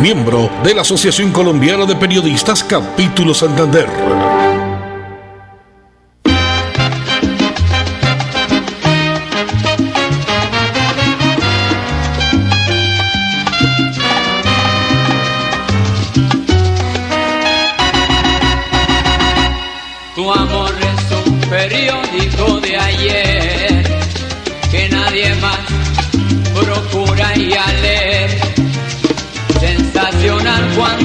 miembro de la Asociación Colombiana de Periodistas Capítulo Santander. Tu amor es un periódico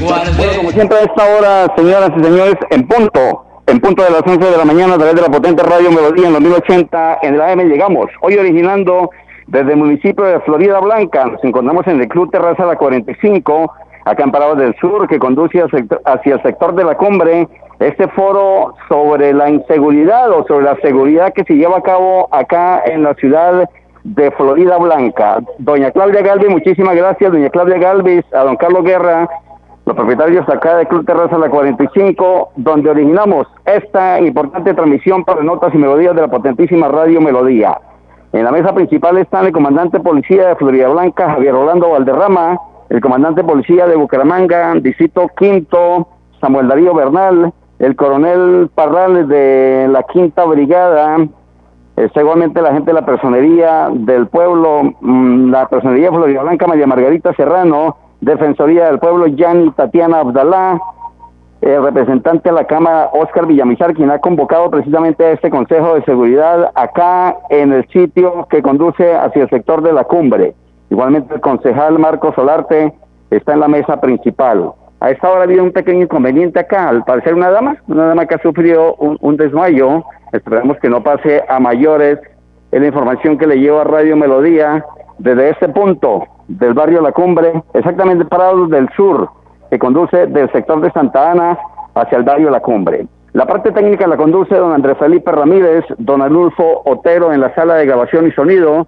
Bueno, como siempre a esta hora, señoras y señores, en punto, en punto de las 11 de la mañana, a través de la potente radio Melodía en los 1080 en el AM llegamos. Hoy originando desde el municipio de Florida Blanca, nos encontramos en el Club Terraza La 45, acá en Parados del Sur, que conduce hacia el sector- de la cumbre, este foro sobre la inseguridad o sobre la seguridad que se lleva a cabo acá en la ciudad de Florida Blanca. Doña Claudia Galvez, muchísimas gracias, doña Claudia Galvez, a don Carlos Guerra, los propietarios acá de Club Terraza La 45, donde originamos esta importante transmisión para notas y melodías de la potentísima Radio Melodía. En la mesa principal están el comandante policía de Florida Blanca, Javier Rolando Valderrama, el comandante policía de Bucaramanga, Distrito Quinto, Samuel Darío Bernal, el coronel Parrales de la Quinta Brigada, Está igualmente la gente de la personería del pueblo, mm, la personería de Florida Blanca, María Margarita Serrano, Defensoría del Pueblo, Yanni Tatiana Abdalá, el representante de la Cámara, Oscar Villamizar, quien ha convocado precisamente a este Consejo de Seguridad acá en el sitio que conduce hacia el sector de la cumbre. Igualmente el concejal Marco Solarte está en la mesa principal. A esta hora ha habido un pequeño inconveniente acá, al parecer una dama, una dama que ha sufrido un, desmayo, esperemos que no pase a mayores, es la información que le llevo a Radio Melodía desde este punto del barrio La Cumbre, exactamente parados del sur, que conduce del sector de Santa Ana hacia el barrio La Cumbre. La parte técnica la conduce don Andrés Felipe Ramírez, don Anulfo Otero en la sala de grabación y sonido.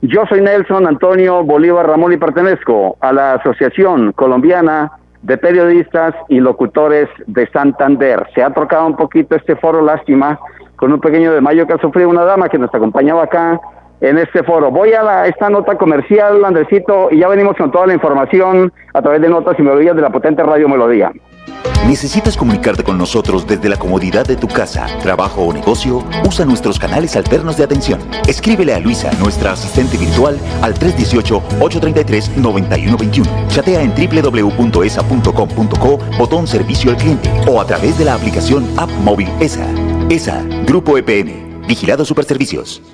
Yo soy Nelson Antonio Bolívar Ramón y pertenezco a la Asociación Colombiana de Periodistas y Locutores de Santander. Se ha trocado un poquito este foro, lástima, con un pequeño desmayo que ha sufrido una dama que nos acompañaba acá en este foro. Voy a esta nota comercial, Andresito, y ya venimos con toda la información a través de notas y melodías de la potente Radio Melodía. ¿Necesitas comunicarte con nosotros desde la comodidad de tu casa, trabajo o negocio? Usa nuestros canales alternos de atención. Escríbele a Luisa, nuestra asistente virtual, al 318-833-9121. Chatea en www.esa.com.co, botón servicio al cliente o a través de la aplicación App Móvil ESA. ESA, Grupo EPN, Vigilado Superservicios.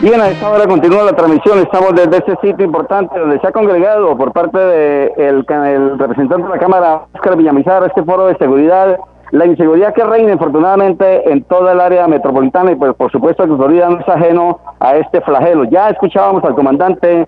Bien, a esta hora continúa la transmisión. Estamos desde ese sitio importante donde se ha congregado por parte del el representante de la Cámara, Oscar Villamizar, este foro de seguridad. La inseguridad que reina, infortunadamente, en toda el área metropolitana y, pues, por supuesto, que Florida no es ajeno a este flagelo. Ya escuchábamos al comandante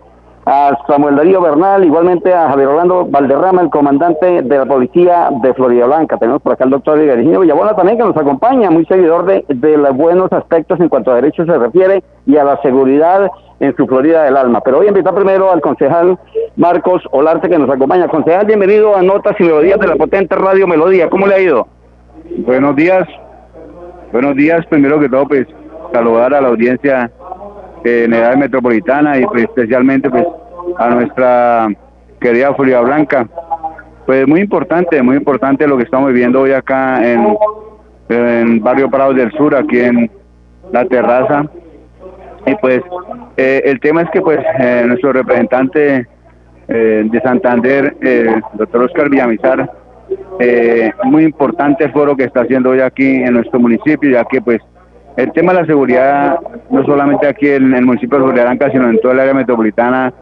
a Samuel Darío Bernal, igualmente a Javier Orlando Valderrama, el comandante de la policía de Florida Blanca. Tenemos por acá al doctor Virginio Villabona también que nos acompaña, muy seguidor de, de los buenos aspectos en cuanto a derechos se refiere y a la seguridad en su Florida del Alma. Pero voy a invitar primero al concejal Marcos Olarte que nos acompaña. Concejal, bienvenido a Notas y Melodías de la potente Radio Melodía. ¿Cómo le ha ido? Buenos días. Buenos días. Primero que todo, pues saludar a la audiencia en edad metropolitana y pues, especialmente pues a nuestra querida Florida Blanca. Pues muy importante, muy importante lo que estamos viviendo hoy acá en, en Barrio Prado del Sur, aquí en la terraza. Y pues eh, el tema es que pues eh, nuestro representante eh, de Santander, el doctor Oscar Villamizar, muy importante el foro que está haciendo hoy aquí en nuestro municipio, ya que pues el tema de la seguridad, no solamente aquí en el municipio de Florida sino en toda el área metropolitana,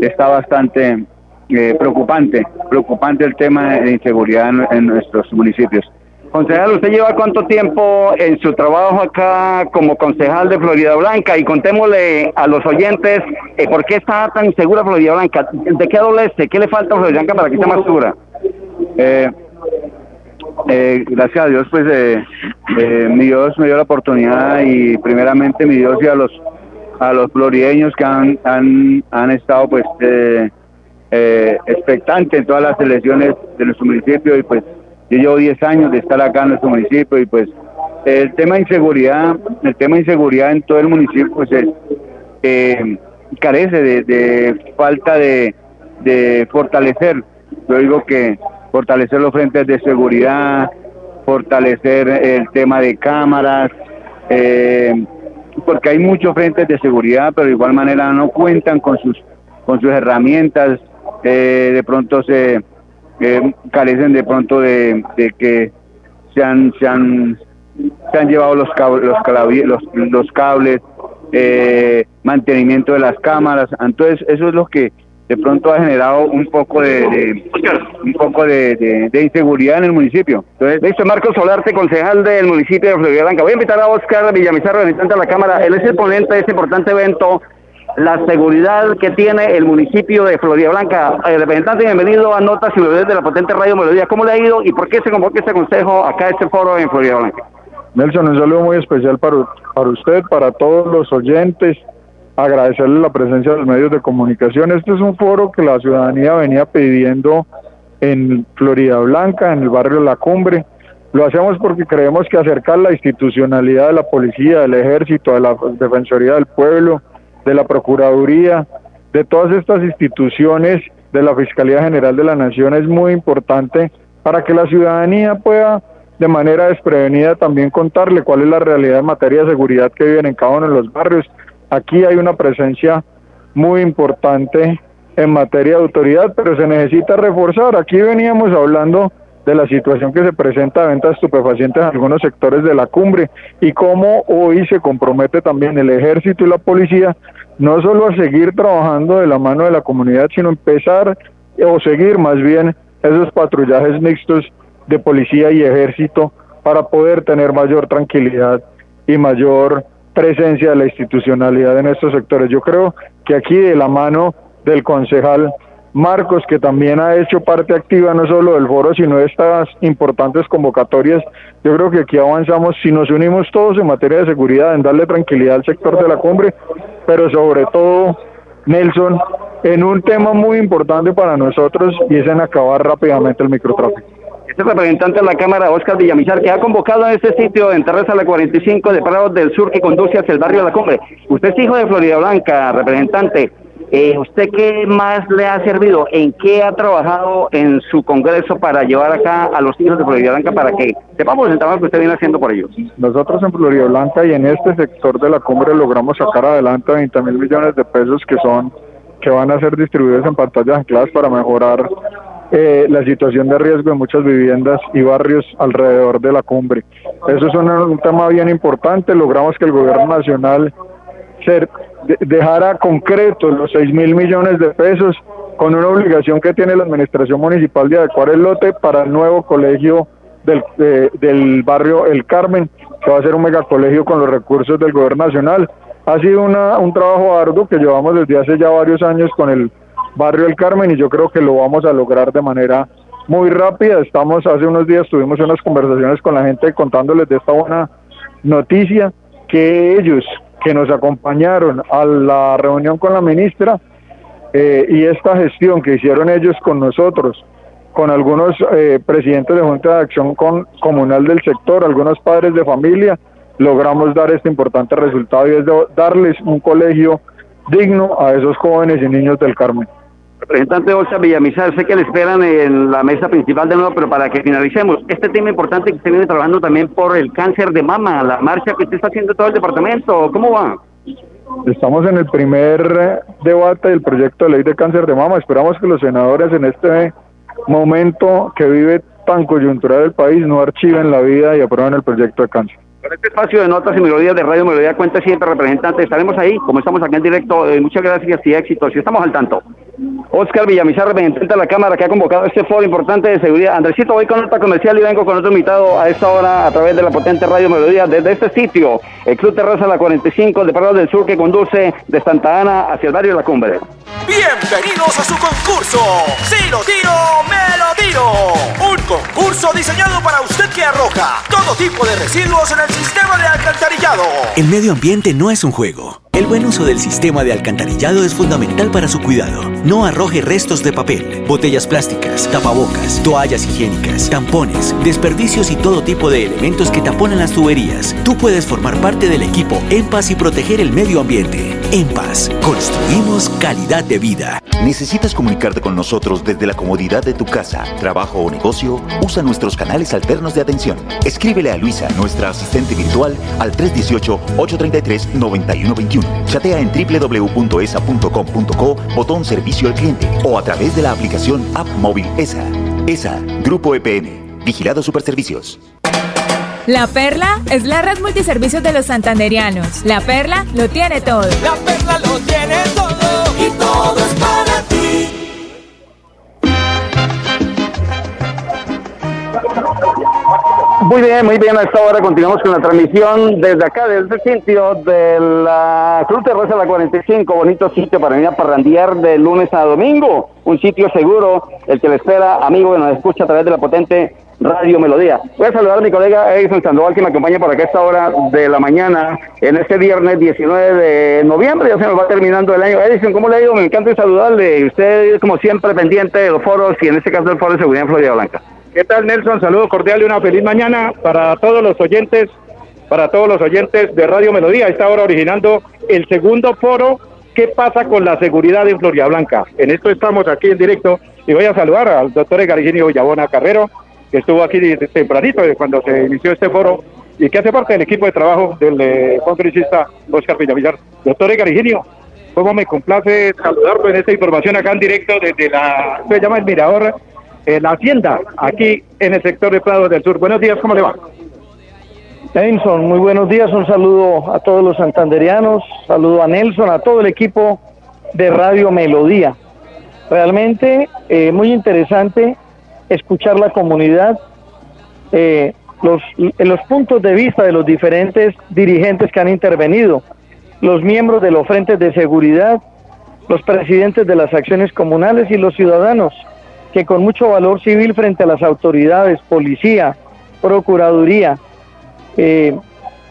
está bastante eh, preocupante, preocupante el tema de inseguridad en, nuestros municipios. Concejal, ¿usted lleva cuánto tiempo en su trabajo acá como concejal de Florida Blanca? Y contémosle a los oyentes eh, por qué está tan insegura Florida Blanca. ¿De qué adolece? ¿Qué le falta a Florida Blanca para que esté más segura? Eh, eh, gracias a Dios, pues eh, eh, mi Dios me dio la oportunidad y primeramente mi Dios y a los a los florideños que han, han, han estado pues eh, expectantes en todas las elecciones de nuestro municipio y pues yo llevo 10 años de estar acá en nuestro municipio y pues el tema de inseguridad, el tema de inseguridad en todo el municipio pues carece de, de falta de, de fortalecer. Yo digo que fortalecer los frentes de seguridad, fortalecer el tema de cámaras, eh, porque hay muchos frentes de seguridad, pero de igual manera no cuentan con sus con sus herramientas, eh, de pronto se eh, carecen de pronto de, que se han, se han, se han llevado los cables, los, los cables mantenimiento de las cámaras, entonces eso es lo que de pronto ha generado un poco de, un poco de, inseguridad en el municipio. Entonces, listo, Marcos Solarte, concejal del municipio de Florida Blanca. Voy a invitar a Oscar Villamizar, representante de la Cámara. Él es el ponente de este importante evento, la seguridad que tiene el municipio de Florida Blanca. El representante, bienvenido a Notas y Melodías de la potente Radio Melodía. ¿Cómo le ha ido y por qué se convoca este consejo acá, este foro en Florida Blanca? Nelson, un saludo muy especial para, para usted, para todos los oyentes agradecerle la presencia de los medios de comunicación. Este es un foro que la ciudadanía venía pidiendo en Florida Blanca, en el barrio La Cumbre. Lo hacemos porque creemos que acercar la institucionalidad de la policía, del ejército, de la Defensoría del Pueblo, de la Procuraduría, de todas estas instituciones de la Fiscalía General de la Nación es muy importante para que la ciudadanía pueda de manera desprevenida también contarle cuál es la realidad en materia de seguridad que viven en cada uno de los barrios Aquí hay una presencia muy importante en materia de autoridad, pero se necesita reforzar. Aquí veníamos hablando de la situación que se presenta de venta de estupefacientes en algunos sectores de la cumbre y cómo hoy se compromete también el ejército y la policía no solo a seguir trabajando de la mano de la comunidad, sino empezar o seguir más bien esos patrullajes mixtos de policía y ejército para poder tener mayor tranquilidad y mayor presencia de la institucionalidad en estos sectores. Yo creo que aquí de la mano del concejal Marcos, que también ha hecho parte activa no solo del foro, sino de estas importantes convocatorias, yo creo que aquí avanzamos si nos unimos todos en materia de seguridad, en darle tranquilidad al sector de la cumbre, pero sobre todo, Nelson, en un tema muy importante para nosotros y es en acabar rápidamente el microtráfico este representante de la Cámara, Oscar Villamizar, que ha convocado en este sitio en Terraza la 45 de Prados del Sur que conduce hacia el barrio de la Cumbre. Usted es hijo de Florida Blanca, representante. Eh, ¿Usted qué más le ha servido? ¿En qué ha trabajado en su congreso para llevar acá a los hijos de Florida Blanca para que sepamos el trabajo que usted viene haciendo por ellos? Nosotros en Florida Blanca y en este sector de la cumbre logramos sacar adelante 20 mil millones de pesos que son que van a ser distribuidos en pantallas ancladas para mejorar eh, la situación de riesgo de muchas viviendas y barrios alrededor de la cumbre. Eso es un, tema bien importante. Logramos que el gobierno nacional ser, dejara concreto los 6 mil millones de pesos con una obligación que tiene la administración municipal de adecuar el lote para el nuevo colegio del, del barrio El Carmen, que va a ser un megacolegio con los recursos del gobierno nacional. Ha sido una, un trabajo arduo que llevamos desde hace ya varios años con el barrio El Carmen y yo creo que lo vamos a lograr de manera muy rápida. Estamos, hace unos días tuvimos unas conversaciones con la gente contándoles de esta buena noticia que ellos que nos acompañaron a la reunión con la ministra eh, y esta gestión que hicieron ellos con nosotros, con algunos eh, presidentes de Junta de Acción Comunal del sector, algunos padres de familia, logramos dar este importante resultado y es darles un colegio digno a esos jóvenes y niños del Carmen. Representante Oscar Villamizar, sé que le esperan en la mesa principal de nuevo, pero para que finalicemos, este tema importante que usted viene trabajando también por el cáncer de mama, la marcha que usted está haciendo todo el departamento, ¿cómo va? Estamos en el primer debate del proyecto de ley de cáncer de mama. Esperamos que los senadores en este momento que vive tan coyuntural el país no archiven la vida y aprueben el proyecto de cáncer. Con este espacio de notas y melodías de Radio Melodía cuenta siempre representante. Estaremos ahí, como estamos aquí en directo. Eh, muchas gracias y éxitos. Y estamos al tanto. Oscar Villamizar, representante de la Cámara, que ha convocado este foro importante de seguridad. Andresito, voy con nota comercial y vengo con otro invitado a esta hora a través de la potente Radio Melodía desde este sitio, el Club Terraza La 45, de Parado del Sur, que conduce de Santa Ana hacia el barrio La Cumbre. Bienvenidos a su concurso. Si lo tiro, me lo tiro. Un concurso diseñado para usted que arroja todo tipo de residuos en el sistema de alcantarillado. El medio ambiente no es un juego. El buen uso del sistema de alcantarillado es fundamental para su cuidado. No arroje restos de papel, botellas plásticas, tapabocas, toallas higiénicas, tampones, desperdicios y todo tipo de elementos que taponan las tuberías. Tú puedes formar parte del equipo En Paz y proteger el medio ambiente. En Paz, construimos calidad de vida. ¿Necesitas comunicarte con nosotros desde la comodidad de tu casa, trabajo o negocio? Usa nuestros canales alternos de atención. Escríbele a Luisa, nuestra asistente virtual, al 318-833-9121 Chatea en www.esa.com.co, botón servicio al cliente o a través de la aplicación App Móvil ESA. ESA, Grupo EPN, Vigilado Superservicios. La Perla es la red multiservicios de los santanderianos. La Perla lo tiene todo. La Perla lo tiene todo y todo es para ti. Muy bien, muy bien. A esta hora continuamos con la transmisión desde acá, desde el sitio de la Cruz Rosa la 45. Bonito sitio para venir a parrandear de lunes a domingo. Un sitio seguro, el que le espera, amigo que nos escucha a través de la potente Radio Melodía. Voy a saludar a mi colega Edison Sandoval que me acompaña por acá a esta hora de la mañana en este viernes 19 de noviembre. Ya se nos va terminando el año. Edison, ¿cómo le ido? Me encanta saludarle. Usted, como siempre, pendiente de los foros y en este caso del Foro de Seguridad en Florida Blanca. ¿Qué tal, Nelson? Saludo cordial y una feliz mañana para todos los oyentes, para todos los oyentes de Radio Melodía. Está ahora originando el segundo foro ¿Qué pasa con la seguridad en Florida Blanca? En esto estamos aquí en directo y voy a saludar al doctor Egariginio Villabona Carrero, que estuvo aquí tempranito cuando se inició este foro y que hace parte del equipo de trabajo del eh, Oscar Villamillar. Doctor Egariginio, ¿cómo me complace saludarlo en esta información acá en directo desde la, se llama el Mirador en la hacienda, aquí en el sector de Prado del Sur. Buenos días, ¿cómo le va? Nelson, muy buenos días, un saludo a todos los santanderianos, saludo a Nelson, a todo el equipo de Radio Melodía. Realmente eh, muy interesante escuchar la comunidad, eh, los, los puntos de vista de los diferentes dirigentes que han intervenido, los miembros de los frentes de seguridad, los presidentes de las acciones comunales y los ciudadanos que con mucho valor civil frente a las autoridades, policía, procuraduría, eh,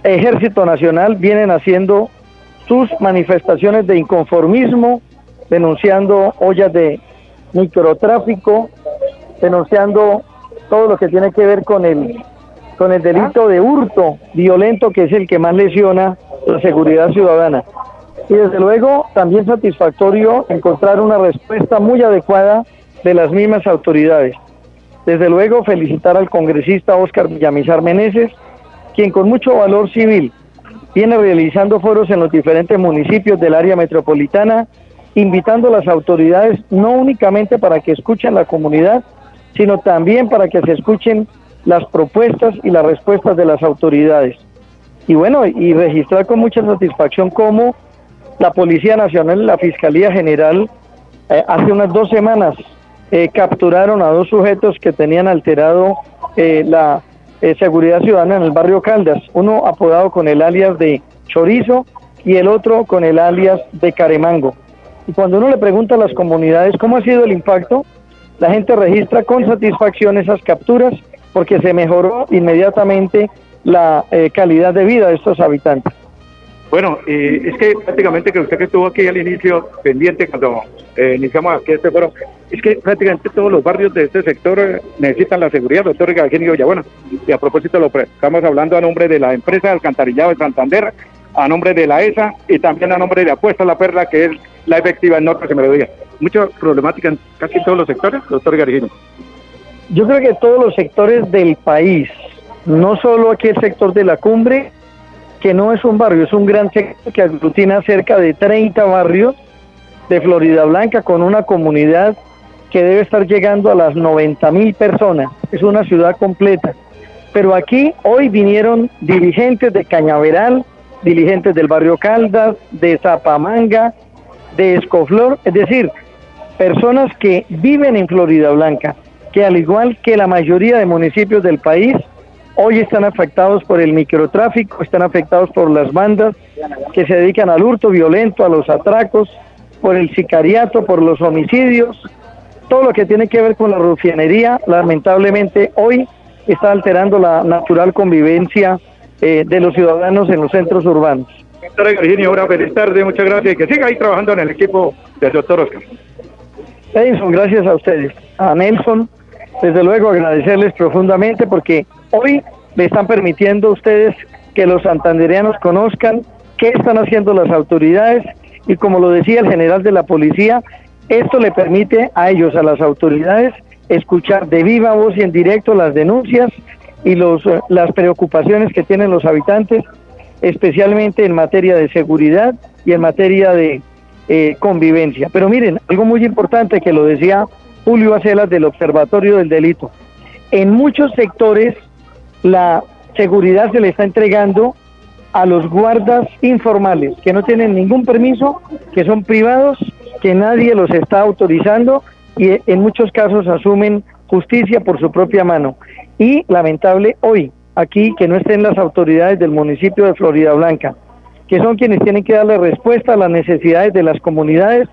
ejército nacional, vienen haciendo sus manifestaciones de inconformismo, denunciando ollas de microtráfico, denunciando todo lo que tiene que ver con el con el delito de hurto violento que es el que más lesiona la seguridad ciudadana. Y desde luego también satisfactorio encontrar una respuesta muy adecuada de las mismas autoridades. Desde luego felicitar al congresista Óscar Villamizar Meneses, quien con mucho valor civil viene realizando foros en los diferentes municipios del área metropolitana, invitando a las autoridades no únicamente para que escuchen la comunidad, sino también para que se escuchen las propuestas y las respuestas de las autoridades. Y bueno, y registrar con mucha satisfacción cómo la Policía Nacional la Fiscalía General eh, hace unas dos semanas eh, capturaron a dos sujetos que tenían alterado eh, la seguridad ciudadana en el barrio Caldas, uno apodado con el alias de Chorizo y el otro con el alias de Caremango. Y cuando uno le pregunta a las comunidades cómo ha sido el impacto, la gente registra con satisfacción esas capturas porque se mejoró inmediatamente la calidad de vida de estos habitantes. Bueno, es que prácticamente que usted que estuvo aquí al inicio pendiente cuando eh, iniciamos aquí este foro, es que prácticamente todos los barrios de este sector eh, necesitan la seguridad, doctor Eugenio Villabuena. Y a propósito, lo estamos hablando a nombre de la empresa alcantarillado de Santander, a nombre de la ESA y también a nombre de Apuesta la Perla, que es la efectiva en Norte, se me lo diga. Mucha problemática en casi todos los sectores, doctor Gargini. Yo creo que todos los sectores del país, no solo aquí el sector de la cumbre, que no es un barrio, es un gran sector que aglutina cerca de 30 barrios de Florida Blanca con una comunidad que debe estar llegando a las 90 mil personas. Es una ciudad completa. Pero aquí hoy vinieron dirigentes de Cañaveral, dirigentes del barrio Caldas, de Zapamanga, de Escoflor, es decir, personas que viven en Florida Blanca, que al igual que la mayoría de municipios del país, hoy están afectados por el microtráfico, están afectados por las bandas que se dedican al hurto violento, a los atracos, por el sicariato, por los homicidios, todo lo que tiene que ver con la rufianería, lamentablemente hoy está alterando la natural convivencia eh, de los ciudadanos en los centros urbanos. Doctora Virginia, ahora feliz tarde, muchas gracias y que siga ahí trabajando en el equipo del doctor Oscar. Edison, gracias a ustedes. A Nelson, desde luego agradecerles profundamente porque hoy le están permitiendo a ustedes que los santandereanos conozcan qué están haciendo las autoridades y como lo decía el general de la policía, esto le permite a ellos, a las autoridades, escuchar de viva voz y en directo las denuncias y los, eh, las preocupaciones que tienen los habitantes, especialmente en materia de seguridad y en materia de eh, convivencia. Pero miren, algo muy importante que lo decía Julio Acelas del Observatorio del Delito. En muchos sectores la seguridad se le está entregando a los guardas informales que no tienen ningún permiso, que son privados, que nadie los está autorizando y en muchos casos asumen justicia por su propia mano. Y lamentable hoy, aquí que no estén las autoridades del municipio de Florida Blanca, que son quienes tienen que darle respuesta a las necesidades de las comunidades,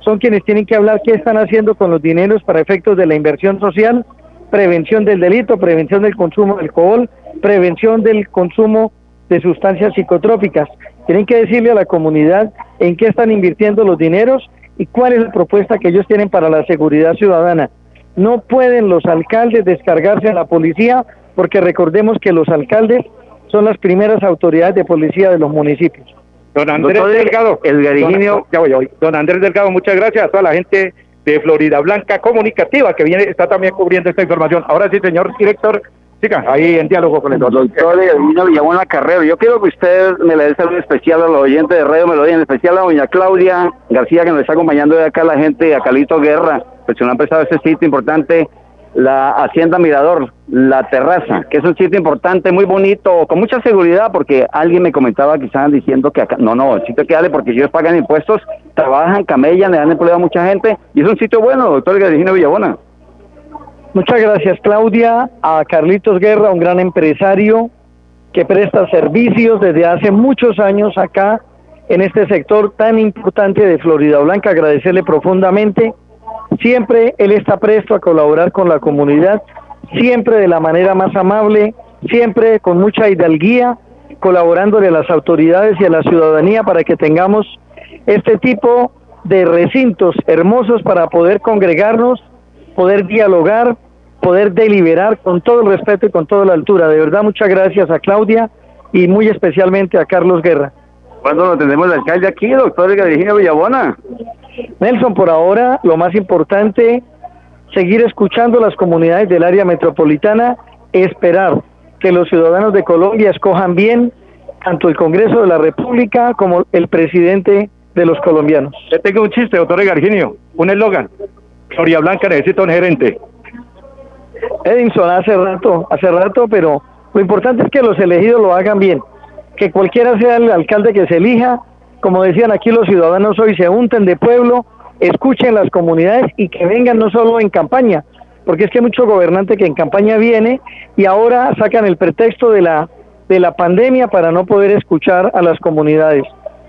son quienes tienen que hablar qué están haciendo con los dineros para efectos de la inversión social, prevención del delito, prevención del consumo de alcohol, prevención del consumo de sustancias psicotrópicas. Tienen que decirle a la comunidad en qué están invirtiendo los dineros y cuál es la propuesta que ellos tienen para la seguridad ciudadana. No pueden los alcaldes descargarse a la policía porque recordemos que los alcaldes son las primeras autoridades de policía de los municipios. Don Andrés Delgado. El don, ya voy, Don Andrés Delgado, muchas gracias a toda la gente de Florida Blanca Comunicativa que viene está también cubriendo esta información. Ahora sí, señor director, Siga, ahí en diálogo con el doctor. Doctor Villabuena Carrero, yo quiero que usted me le dé saludo especial a los oyentes de Radio Melodía, en especial a doña Claudia García, que nos está acompañando de acá la gente, a Calito Guerra, pues nos han prestado ese sitio importante, la Hacienda Mirador, la terraza, que es un sitio importante, muy bonito, con mucha seguridad, porque alguien me comentaba que estaban diciendo que acá, no, no, el sitio que dale, porque ellos pagan impuestos, trabajan, camellan, le dan empleo a mucha gente, y es un sitio bueno, doctor García Villabona. Muchas gracias Claudia, a Carlitos Guerra, un gran empresario que presta servicios desde hace muchos años acá en este sector tan importante de Florida Blanca, agradecerle profundamente. Siempre él está presto a colaborar con la comunidad, siempre de la manera más amable, siempre con mucha hidalguía, colaborándole a las autoridades y a la ciudadanía para que tengamos este tipo de recintos hermosos para poder congregarnos poder dialogar, poder deliberar con todo el respeto y con toda la altura. De verdad, muchas gracias a Claudia y muy especialmente a Carlos Guerra. ¿Cuándo lo tendremos el alcalde aquí, doctor Virginia Villabona? Nelson, por ahora lo más importante, seguir escuchando las comunidades del área metropolitana, esperar que los ciudadanos de Colombia escojan bien tanto el Congreso de la República como el presidente de los colombianos. Yo tengo un chiste, doctor Garginio, un eslogan. Floria Blanca necesita un gerente. Edinson, hace rato, hace rato, pero lo importante es que los elegidos lo hagan bien. Que cualquiera sea el alcalde que se elija, como decían aquí los ciudadanos hoy, se unten de pueblo, escuchen las comunidades y que vengan no solo en campaña, porque es que hay mucho gobernante que en campaña viene y ahora sacan el pretexto de la, de la pandemia para no poder escuchar a las comunidades.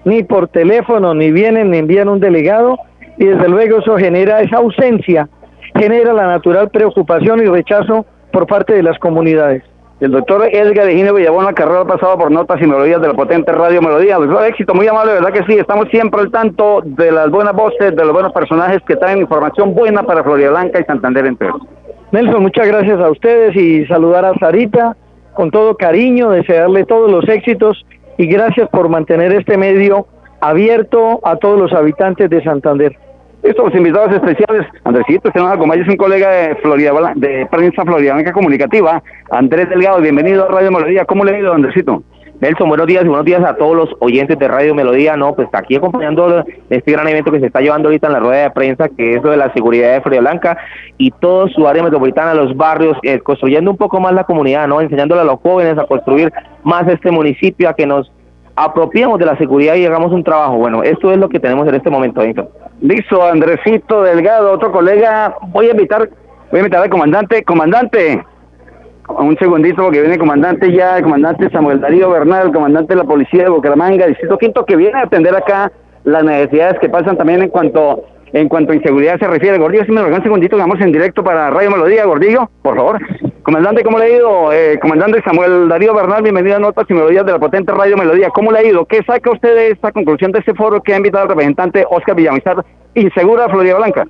Ni por teléfono, ni vienen, ni envían un delegado y desde luego eso genera esa ausencia, genera la natural preocupación y rechazo por parte de las comunidades. El doctor Edgar Egine Villabona Carrera ha pasado por notas y melodías de la potente radio Melodía. Doctor, éxito, muy amable, ¿verdad que sí? Estamos siempre al tanto de las buenas voces, de los buenos personajes que traen información buena para Florida Blanca y Santander entre otros. Nelson, muchas gracias a ustedes y saludar a Sarita con todo cariño, desearle todos los éxitos y gracias por mantener este medio abierto a todos los habitantes de Santander. Estos invitados especiales, Andresito, se nos acompaña, es un colega de Florida, de prensa Florida Comunicativa, Andrés Delgado, bienvenido a Radio Melodía. ¿Cómo le ha ido, Andresito? Nelson, buenos días y buenos días a todos los oyentes de Radio Melodía, ¿no? Pues aquí acompañando este gran evento que se está llevando ahorita en la rueda de prensa, que es lo de la seguridad de Florida Blanca y todo su área metropolitana, los barrios, eh, construyendo un poco más la comunidad, ¿no? Enseñándole a los jóvenes a construir más este municipio, a que nos apropiemos de la seguridad y hagamos un trabajo. Bueno, esto es lo que tenemos en este momento, Listo, Andresito Delgado, otro colega. Voy a invitar, voy a invitar al comandante. Comandante, un segundito porque viene el comandante ya, el comandante Samuel Darío Bernal, el comandante de la policía de Bucaramanga, distrito quinto, que viene a atender acá las necesidades que pasan también en cuanto en cuanto a inseguridad se refiere. Gordillo, si me lo un segundito, vamos en directo para Radio Melodía, Gordillo, por favor. Comandante, ¿cómo le ha ido? Eh, comandante Samuel Darío Bernal, bienvenido a Notas y Melodías de la potente Radio Melodía. ¿Cómo le ha ido? ¿Qué saca usted de esta conclusión de este foro que ha invitado al representante Oscar Villamizar y Segura Florida Blanca?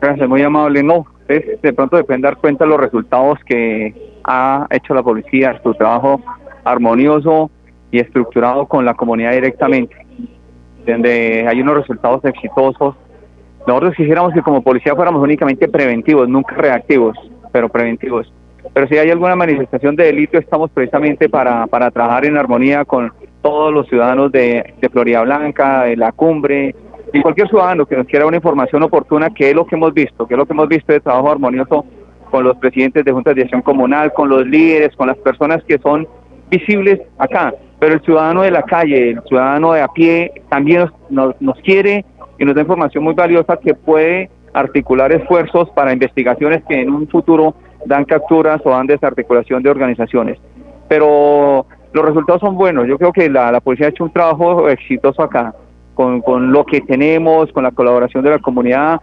Gracias, muy amable. No, de pronto se pueden dar cuenta de los resultados que ha hecho la policía, su trabajo armonioso y estructurado con la comunidad directamente, donde hay unos resultados exitosos nosotros quisiéramos que como policía fuéramos únicamente preventivos, nunca reactivos, pero preventivos. Pero si hay alguna manifestación de delito, estamos precisamente para, para trabajar en armonía con todos los ciudadanos de, de Florida Blanca, de la cumbre, y cualquier ciudadano que nos quiera una información oportuna, que es lo que hemos visto, que es lo que hemos visto de trabajo armonioso con los presidentes de juntas de acción comunal, con los líderes, con las personas que son visibles acá. Pero el ciudadano de la calle, el ciudadano de a pie, también nos, nos quiere y nos da información muy valiosa que puede articular esfuerzos para investigaciones que en un futuro dan capturas o dan desarticulación de organizaciones. Pero los resultados son buenos. Yo creo que la, policía ha hecho un trabajo exitoso acá, con, con lo que tenemos, con la colaboración de la comunidad.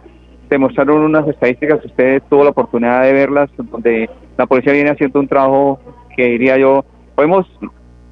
Demostraron unas estadísticas, usted tuvo la oportunidad de verlas, donde la policía viene haciendo un trabajo que diría yo, podemos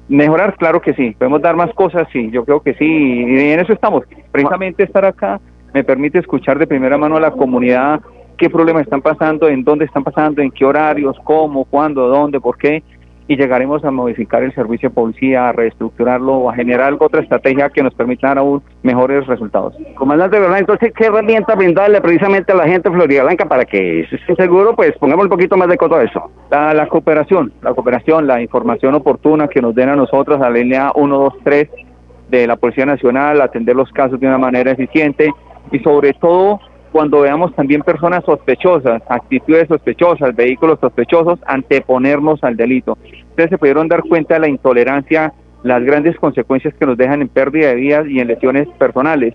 Mejorar, claro que sí. Podemos dar más cosas, sí. Yo creo que sí. Y en eso estamos. Precisamente estar acá me permite escuchar de primera mano a la comunidad qué problemas están pasando, en dónde están pasando, en qué horarios, cómo, cuándo, dónde, por qué y llegaremos a modificar el servicio de policía, a reestructurarlo o a generar otra estrategia que nos permita dar aún mejores resultados. Comandante Bernal, entonces, ¿qué herramienta brindarle precisamente a la gente de Florida Blanca para que esté seguro? Pues pongamos un poquito más de coto a eso. La, cooperación, la cooperación, la información oportuna que nos den a nosotros, a la línea 123 de la Policía Nacional, atender los casos de una manera eficiente y sobre todo cuando veamos también personas sospechosas, actitudes sospechosas, vehículos sospechosos, anteponernos al delito. Ustedes se pudieron dar cuenta de la intolerancia, las grandes consecuencias que nos dejan en pérdida de vidas y en lesiones personales.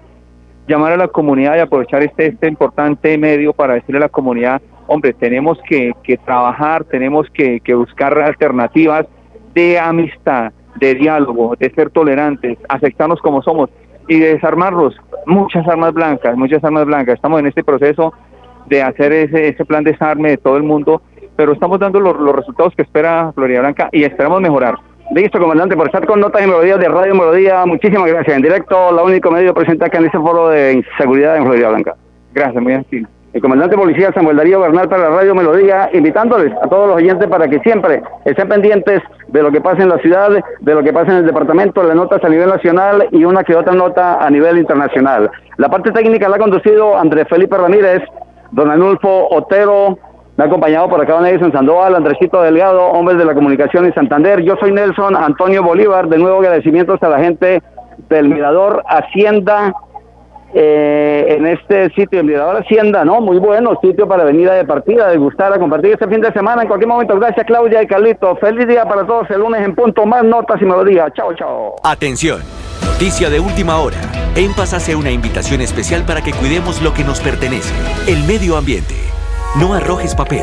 Llamar a la comunidad y aprovechar este, este importante medio para decirle a la comunidad, hombre, tenemos que, que trabajar, tenemos que, que buscar alternativas de amistad, de diálogo, de ser tolerantes, aceptarnos como somos y desarmarlos. Muchas armas blancas, muchas armas blancas. Estamos en este proceso de hacer ese, ese plan de desarme de todo el mundo, pero estamos dando los, resultados que espera Florida Blanca y esperamos mejorar. Listo, comandante, por estar con Notas y Melodías de Radio Melodía. Muchísimas gracias. En directo, la único medio presente acá en este foro de inseguridad en Florida Blanca. Gracias, muy gentil. El comandante policía Samuel Darío Bernal para la Radio Melodía, invitándoles a todos los oyentes para que siempre estén pendientes de lo que pasa en la ciudad, de lo que pasa en el departamento, las notas a nivel nacional y una que otra nota a nivel internacional. La parte técnica la ha conducido Andrés Felipe Ramírez, don Anulfo Otero, me ha acompañado por acá Don Edison Sandoval, Andresito Delgado, hombres de la comunicación en Santander. Yo soy Nelson Antonio Bolívar. De nuevo agradecimientos a la gente del Mirador Hacienda eh, en este sitio, el Mirador Hacienda, ¿no? Muy bueno, sitio para venir a de partida, de gustar, a compartir este fin de semana en cualquier momento. Gracias Claudia y Carlito. Feliz día para todos el lunes en punto. Más notas y melodías. Chao, chao. Atención. Noticia de última hora. En Paz hace una invitación especial para que cuidemos lo que nos pertenece, el medio ambiente. No arrojes papel,